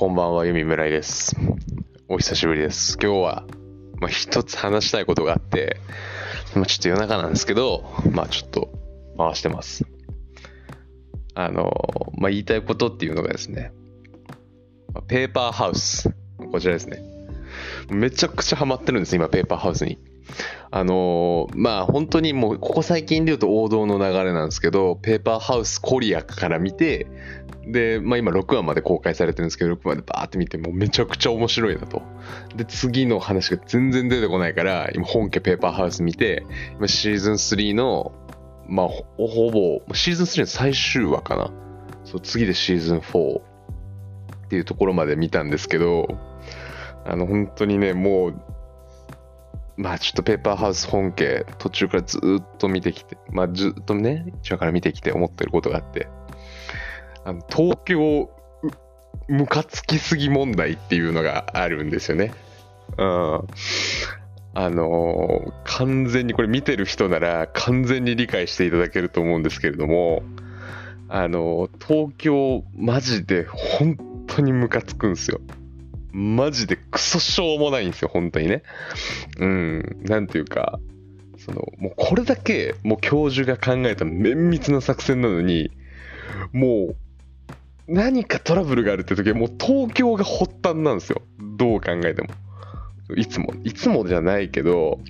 こんばんは、ゆみむらいです。お久しぶりです。今日は、まあ、一つ話したいことがあって、まあ、ちょっと夜中なんですけど、まあ、ちょっと回してます。あの、まあ、言いたいことっていうのがですね、ペーパーハウス。こちらですね。めちゃくちゃハマってるんです、今、ペーパーハウスに。あのーまあ本当にもうここ最近で言うと王道の流れなんですけど、ペーパーハウスコリアから見て、で、まあ今6話まで公開されてるんですけど、6話でバーって見て、もうめちゃくちゃ面白いなと。で、次の話が全然出てこないから、今本家ペーパーハウス見て、今シーズン3の、まあほほぼ、シーズン3の最終話かな。そう、次でシーズン4っていうところまで見たんですけど、あの本当にね、もう、まあちょっとペーパーハウス本家途中からずっと見てきて、まあずっとね、一話から見てきて思ってることがあって、あの東京ムカつきすぎ問題っていうのがあるんですよね。うん。あのー完全にこれ見てる人なら完全に理解していただけると思うんですけれども、あのー東京マジで本当にムカつくんですよ。マジでクソしょうもないんですよ、本当にね。うん、なんていうか、その、もうこれだけ、もう教授が考えた綿密な作戦なのに、もう、何かトラブルがあるって時はもう東京が発端なんですよ。どう考えても。いつも、いつもじゃないけど、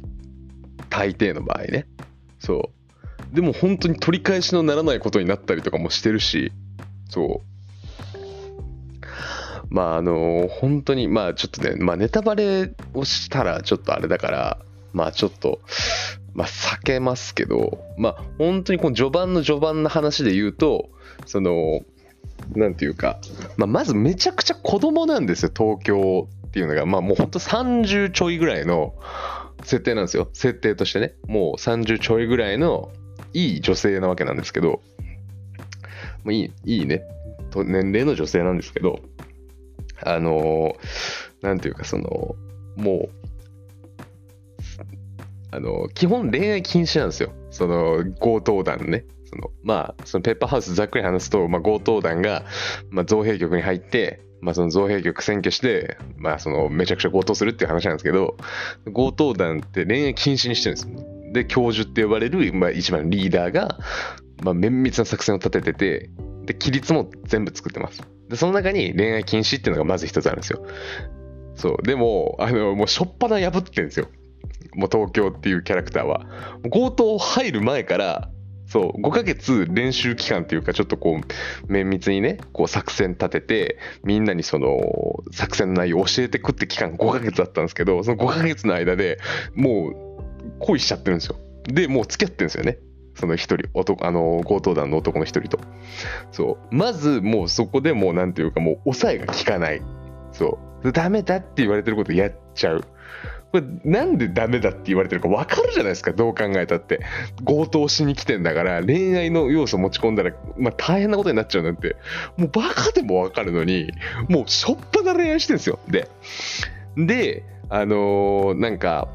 大抵の場合ね。そう。でも本当に取り返しのならないことになったりとかもしてるし、そう。まああの本当にまあちょっとね、まあネタバレをしたらちょっとあれだから、まあちょっと、まあ避けますけど、まあ本当にこの序盤の序盤の話で言うと、その、なんていうか、まあまずめちゃくちゃ子供なんですよ、東京っていうのが。まあもう本当30ちょいぐらいの設定なんですよ。設定としてね。もう30ちょいぐらいのいい女性なわけなんですけど、もういい、いいね。年齢の女性なんですけど、あのなんていうか、その、もう、あの基本恋愛禁止なんですよ。その、強盗団ね。その、まあ、そのペッパーハウスざっくり話すと、まあ、強盗団が、まあ、造幣局に入って、まあ、その造幣局占拠して、まあ、その、めちゃくちゃ強盗するっていう話なんですけど、強盗団って恋愛禁止にしてるんですよ。で、教授って呼ばれる、まあ、一番リーダーが、まあ、綿密な作戦を立ててて、で、規律も全部作ってます。で、その中に恋愛禁止っていうのがまず一つあるんですよ。そう。でも、あの、もうしょっぱな破ってるんですよ。もう東京っていうキャラクターは。強盗入る前から、そう、5ヶ月練習期間っていうか、ちょっとこう、綿密にね、こう作戦立てて、みんなにその、作戦の内容を教えてくって期間5ヶ月だったんですけど、その5ヶ月の間でもう、恋しちゃってるんですよ。で、もう付き合ってるんですよね。その一人、男、あの、強盗団の男の一人と。そう。まず、もうそこでもう、なんていうか、もう、抑えが効かない。そう。ダメだって言われてることやっちゃう。これ、なんでダメだって言われてるか分かるじゃないですか、どう考えたって。強盗しに来てんだから、恋愛の要素持ち込んだら、まあ、大変なことになっちゃうなんて、もうバカでも分かるのに、もうしょっぱな恋愛してるんですよ。で、で、あのーなんか、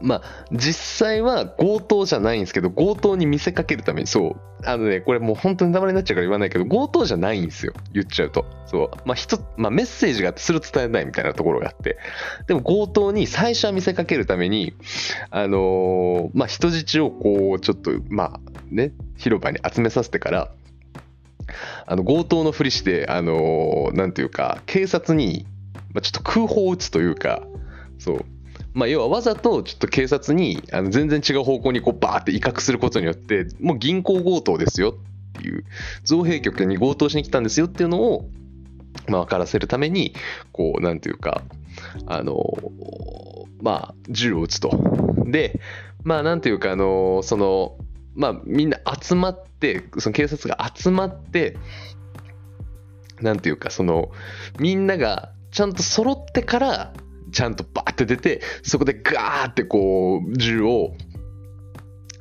まあ、実際は強盗じゃないんですけど、強盗に見せかけるために、そう、あのね、これもう本当にネタバレになっちゃうから言わないけど、強盗じゃないんですよ、言っちゃうと。そう、まあ、一、まあ、メッセージがあって、それを伝えないみたいなところがあって、でも強盗に最初は見せかけるために、あのーまあ、人質をこう、ちょっと、まあ、ね、広場に集めさせてから、あの強盗のふりして、あのーなんていうか、警察に、まあ、ちょっと空砲を撃つというか、そう、まあ、要はわざとちょっと警察にあの全然違う方向にこうバーって威嚇することによって、もう銀行強盗ですよっていう、造幣局に強盗しに来たんですよっていうのを、まあ、分からせるために、こう、なんていうか、あの、まあ、銃を撃つと。で、まあ、なんていうか、あの、その、まあ、みんな集まって、その警察が集まって、なんていうか、その、みんながちゃんと揃ってから、ちゃんとバーって出て、そこでガーってこう、銃を、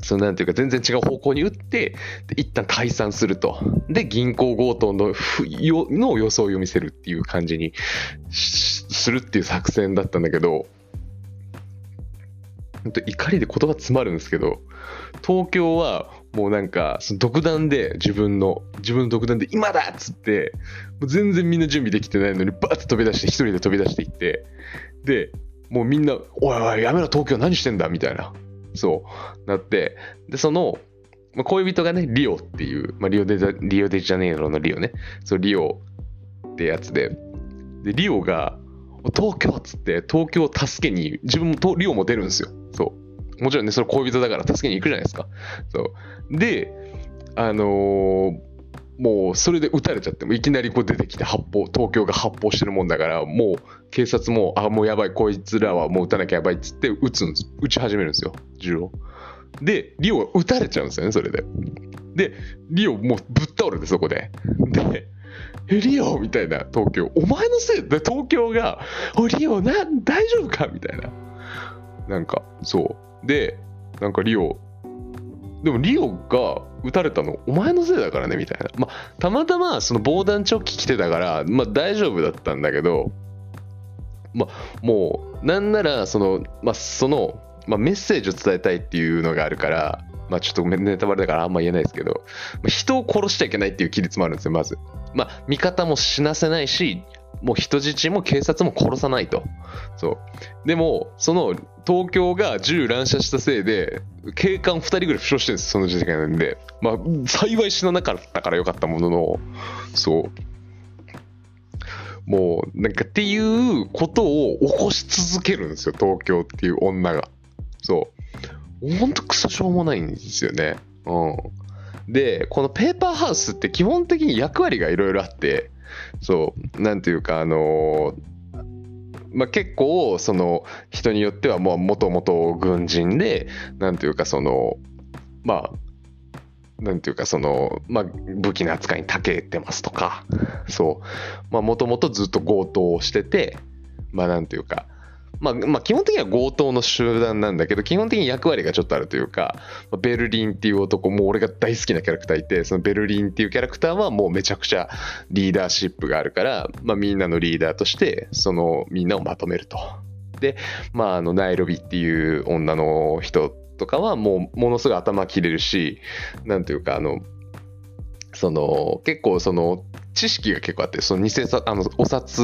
そのなんていうか、全然違う方向に撃って、一旦退散すると。で、銀行強盗のの装いを見せるっていう感じにするっていう作戦だったんだけど、ほんと怒りで言葉詰まるんですけど、東京はもうなんか、その独断で、自分の、自分の独断で、今だっつって、もう全然みんな準備できてないのに、バーって飛び出して、一人で飛び出していって、で、もうみんな、おいおい、やめろ、東京何してんだみたいな。そう、なって、で、その、まあ、恋人がね、リオっていう、まあ、リオデリオデジャネイロのリオね、そう、リオってやつで、で、リオが、東京っつって、東京を助けに、自分もリオも出るんですよ。そう。もちろんね、それ恋人だから助けに行くじゃないですか。そう。で、あのー、もうそれで撃たれちゃってもいきなりこう出てきて発砲東京が発砲してるもんだからもう警察もあもうやばいこいつらはもう撃たなきゃやばいっつって撃つんです。撃ち始めるんですよ銃を。でリオが撃たれちゃうんですよねそれで。でリオもうぶっ倒れてそこで。でえリオ？みたいな東京。お前のせい？で東京がおリオな大丈夫か？みたいな。なんかそうでなんかリオでもリオが撃たれたのお前のせいだからねみたいな。まあ、たまたまその防弾チョッキ着てたから、まあ大丈夫だったんだけど、まあ、もう、なんなら、その、まあ、その、まあ、メッセージを伝えたいっていうのがあるから、まあ、ちょっとネタバレだからあんま言えないですけど、まあ、人を殺しちゃいけないっていう規律もあるんですよ、まず。まあ、味方も死なせないし、もう人質も警察も殺さないと。そう。でも、その東京が銃乱射したせいで、警官2人ぐらい負傷してるんです、その時点なんで。まあ、幸い死ななかったからよかったものの、そう。もう、なんかっていうことを起こし続けるんですよ、東京っていう女が。そう。ほんとクソしょうもないんですよね。うん。で、このペーパーハウスって基本的に役割がいろいろあって、そう、なんていうか、あのまあ、結構その人によってはもともと軍人でなんていうかそのまあなんていうかその、まあ、武器の扱いに長けてますとか。そう。もともとずっと強盗をしててまあなんていうかまあ、まあ、基本的には強盗の集団なんだけど、基本的に役割がちょっとあるというか、ベルリンっていう男、もう俺が大好きなキャラクターいて、そのベルリンっていうキャラクターはもうめちゃくちゃリーダーシップがあるから、まあ、みんなのリーダーとして、そのみんなをまとめると。で、まあ、あの、ナイロビっていう女の人とかはもうものすごい頭切れるし、なんていうか、あの、その、結構その、知識が結構あって、その偽札、あの、お札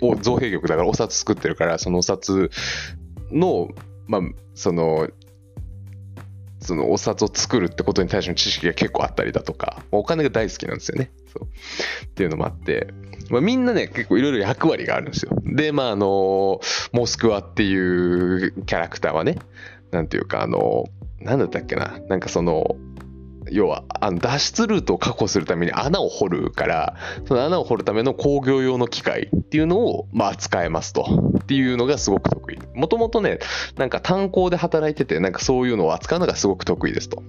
を造幣局だからお札作ってるから、そのお札の、まあ、その、そのお札を作るってことに対しての知識が結構あったりだとか、お金が大好きなんですよね。そうっていうのもあって、まあ、みんなね、結構いろいろ役割があるんですよ。で、まあ、あの、モスクワっていうキャラクターはね、なんていうか、あの、なんだったっけな、なんかその、要はあの脱出ルートを確保するために穴を掘るからその穴を掘るための工業用の機械っていうのをまあ使えますと。っていうのがすごく得意。もともとねなんか炭鉱で働いててなんかそういうのを扱うのがすごく得意ですと。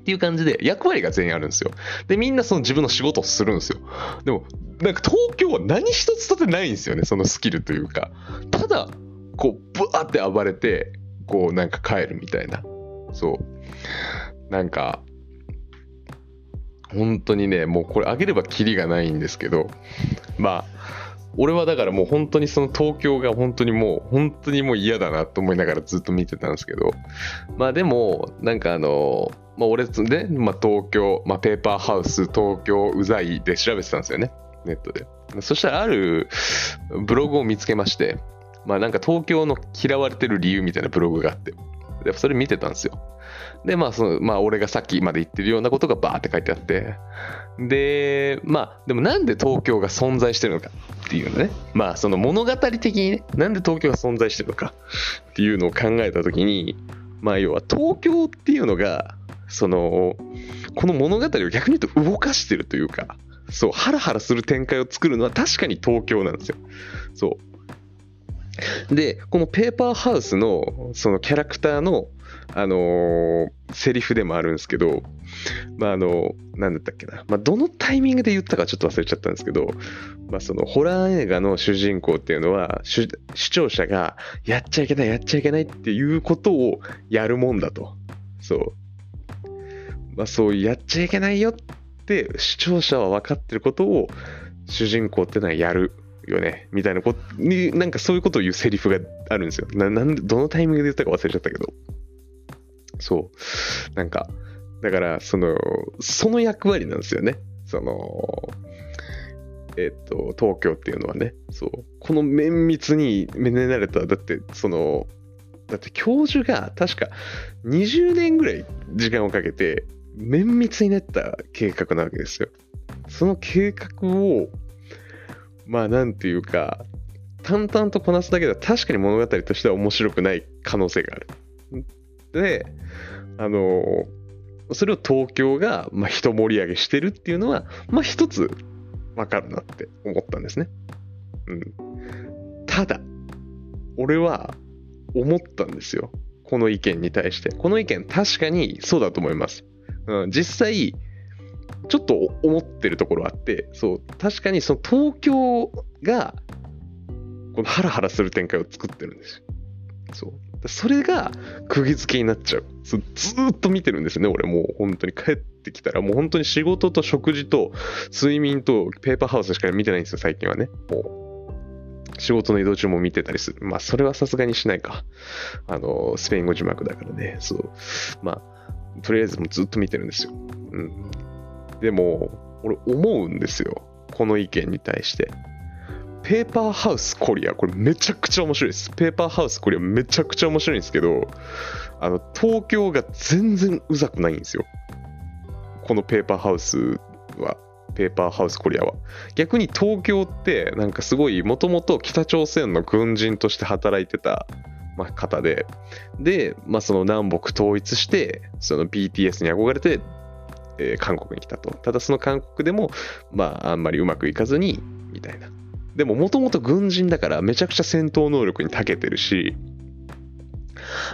っていう感じで役割が全員あるんですよ。でみんなその自分の仕事をするんですよ。でもなんか東京は何一つとてないんですよねそのスキルというか。ただこうブワーって暴れてこうなんか帰るみたいな。そう。なんか本当にね、もうこれあげればキリがないんですけど、まあ、俺はだからもう本当にその東京が本当にもう、本当にもう嫌だなと思いながらずっと見てたんですけど、まあでも、なんかあの、まあ俺ね、まあ東京、まあペーパーハウス、東京うざいで調べてたんですよね、ネットで。そしたらあるブログを見つけまして、まあなんか東京の嫌われてる理由みたいなブログがあって、でそれ見てたんですよ。で、まあ、その、まあ、俺がさっきまで言ってるようなことがバーって書いてあって、で、まあ、でもなんで東京が存在してるのかっていうのね、まあ、その物語的にね、なんで東京が存在してるのかっていうのを考えたときに、まあ、要は東京っていうのが、その、この物語を逆に言うと動かしてるというか、そう、ハラハラする展開を作るのは確かに東京なんですよ。そう。で、このペーパーハウスのそのキャラクターのあのー、セリフでもあるんですけど、まあ、あの、なんだったっけな。まあ、どのタイミングで言ったかちょっと忘れちゃったんですけど、まあ、その、ホラー映画の主人公っていうのは、視聴者が、やっちゃいけない、やっちゃいけないっていうことをやるもんだと。そう。まあ、そうやっちゃいけないよって視聴者は分かってることを主人公ってのはやるよねみたいなことになんかそういうことを言うセリフがあるんですよななんどのタイミングで言ったか忘れちゃったけどそう。なんか、だから、その、その役割なんですよね。その、えっと、東京っていうのはね、そう。この綿密にめねられた、だって、その、だって教授が確か20年ぐらい時間をかけて、綿密に練った計画なわけですよ。その計画を、まあなんていうか、淡々とこなすだけでは確かに物語としては面白くない可能性がある。で、あの、それを東京が、まあ、一盛り上げしてるっていうのは、まあ一つわかるなって思ったんですね。うん。ただ、俺は思ったんですよ。この意見に対して。この意見確かにそうだと思います。うん、実際、ちょっと思ってるところあって、そう、確かにその東京が、このハラハラする展開を作ってるんですよ。そう。それが釘付けになっちゃう。そうずっと見てるんですね、俺もう本当に帰ってきたら、もう本当に仕事と食事と睡眠とペーパーハウスしか見てないんですよ、最近はね。もう、仕事の移動中も見てたりする。まあ、それはさすがにしないか。あの、スペイン語字幕だからね。そう。まあ、とりあえずもうずっと見てるんですよ。うん。でも、俺思うんですよ。この意見に対して。ペーパーハウスコリア、これめちゃくちゃ面白いです。ペーパーハウスコリアめちゃくちゃ面白いんですけど、あの、東京が全然うざくないんですよ。このペーパーハウスは、ペーパーハウスコリアは。逆に東京って、なんかすごい、もともと北朝鮮の軍人として働いてた、ま、方で、で、まあ、その南北統一して、その BTS に憧れて、えー韓国に来たと。ただその韓国でも、まあ、あんまりうまくいかずに、みたいな。でも、もともと軍人だから、めちゃくちゃ戦闘能力に長けてるし、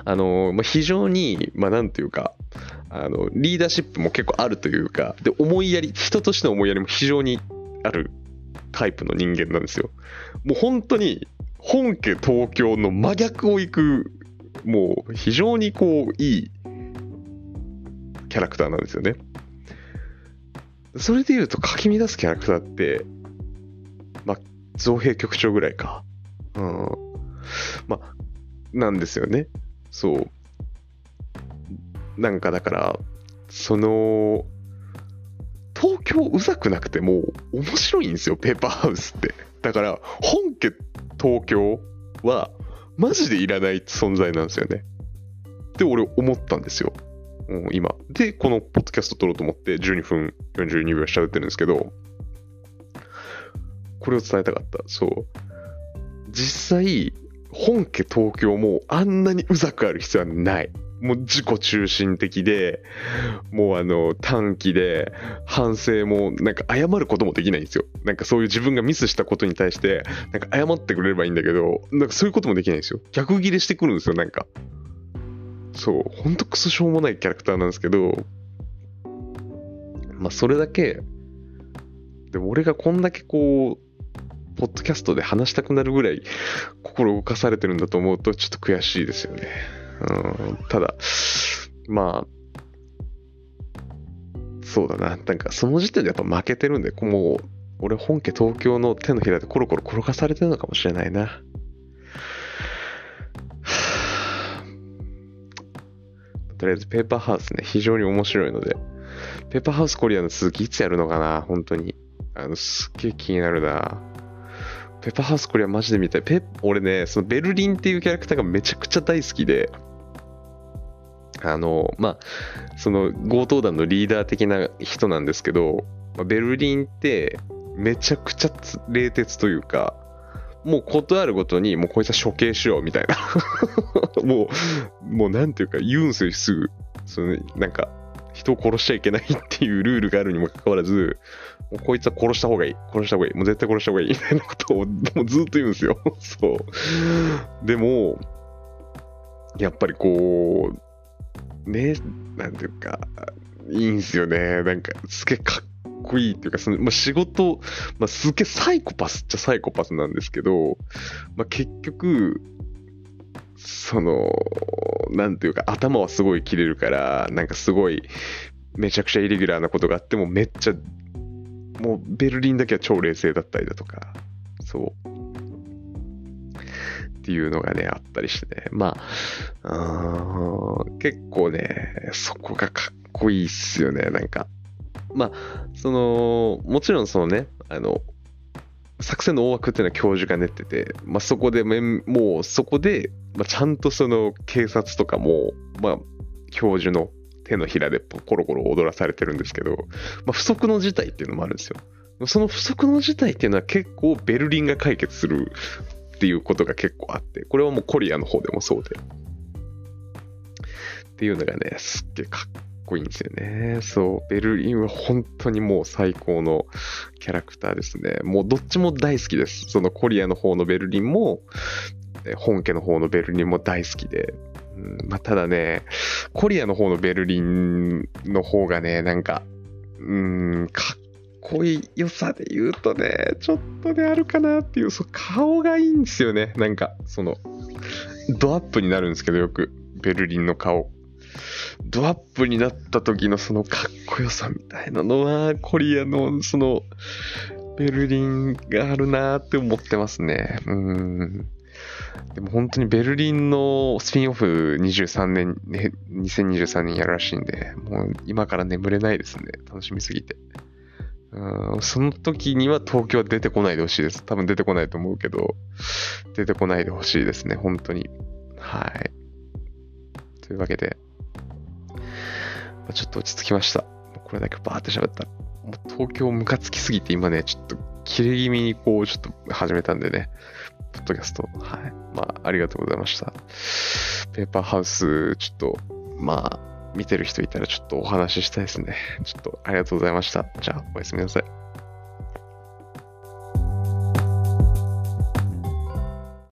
あの、まあ、非常に、まあ、なんていうか、あの、リーダーシップも結構あるというか、で、思いやり、人としての思いやりも非常にあるタイプの人間なんですよ。もう本当に、本家東京の真逆を行く、もう非常にこう、いいキャラクターなんですよね。それで言うと、かき乱すキャラクターって、まあ、造兵局長ぐらいか。うん。まあ、なんですよね。そう。なんかだから、その、東京うざくなくても面白いんですよ、ペーパーハウスって。だから、本家東京はマジでいらない存在なんですよね。って俺思ったんですよ。今。で、このポッドキャスト撮ろうと思って12分42秒しちゃうってるんですけど、これを伝えたかった。そう。実際、本家東京もあんなにうざくある必要はない。もう自己中心的で、もうあの短期で反省もなんか謝ることもできないんですよ。なんかそういう自分がミスしたことに対してなんか謝ってくれればいいんだけど、なんかそういうこともできないんですよ。逆ギレしてくるんですよ、なんか。そう、ほんとクソしょうもないキャラクターなんですけど、まあそれだけ、でも俺がこんだけこう、ポッドキャストで話したくなるぐらい心動かされてるんだと思うとちょっと悔しいですよね。うん、ただ、まあ、そうだな。なんかその時点でやっぱ負けてるんで、もう、俺本家東京の手のひらでコロコロ転がされてるのかもしれないな。とりあえずペーパーハウスね、非常に面白いので、ペーパーハウスコリアの続きいつやるのかな本当に。あの、すっげえ気になるな。ペーパーハウスコリアマジで見たい。ペ俺ね、そのベルリンっていうキャラクターがめちゃくちゃ大好きで、あの、まあ、その強盗団のリーダー的な人なんですけど、ベルリンってめちゃくちゃ冷徹というか、もうことあるごとに、もうこいつは処刑しようみたいな。もう、もうなんていうか言うんすよ、すぐ。そのなんか、人を殺しちゃいけないっていうルールがあるにもかかわらず、もうこいつは殺した方がいい。殺した方がいい。もう絶対殺した方がいい。みたいなことをもうずっと言うんですよ。そう。でも、やっぱりこう、ね、なんていうか、いいんすよね。なんか、すげえかっこいいっていうか、その、まあ、仕事、まあ、すげえサイコパスっちゃサイコパスなんですけど、まあ、結局、その、なんていうか、頭はすごい切れるから、なんかすごい、めちゃくちゃイレギュラーなことがあっても、めっちゃ、もうベルリンだけは超冷静だったりだとか、そう。っていうのがね、あったりしてね。まあ、うーん結構ね、そこがかっこいいっすよね、なんか。まあ、その、もちろんそのね、あの、作戦の大枠っていうのは教授が練ってて、まあ、そこでめん、もうそこで、まあ、ちゃんとその警察とかも、まあ、教授の手のひらでコロコロ踊らされてるんですけど、まあ、不測の事態っていうのもあるんですよ。その不測の事態っていうのは結構ベルリンが解決するっていうことが結構あって、これはもうコリアの方でもそうで。っていうのがね、すっげえかっこいいんですよね。そう、ベルリンは本当にもう最高のキャラクターですね。もうどっちも大好きです。そのコリアの方のベルリンも、本家の方のベルリンも大好きで。うんまあ、ただね、コリアの方のベルリンの方がね、なんか、うん、かっこいい良さで言うとね、ちょっとね、あるかなっていう、そう顔がいいんですよね。なんか、その、ドアップになるんですけど、よく、ベルリンの顔。ドアップになった時のそのかっこよさみたいなのは、コリアのその、ベルリンがあるなーって思ってますね。うん。でも本当にベルリンのスピンオフ23年、ね、2023年やるらしいんで、もう今から眠れないですね。楽しみすぎて。うんその時には東京は出てこないでほしいです。多分出てこないと思うけど、出てこないでほしいですね。本当に。はい。というわけで、まちょっと落ち着きました。これだけバーって喋ったら、もう東京ムカつきすぎて今ね、ちょっと切れ気味にこう、ちょっと始めたんでね、ポッドキャスト、はい。まあ、ありがとうございました。ペーパーハウス、ちょっと、まあ、見てる人いたらちょっとお話ししたいですね。ちょっとありがとうございました。じゃあ、おやすみなさい。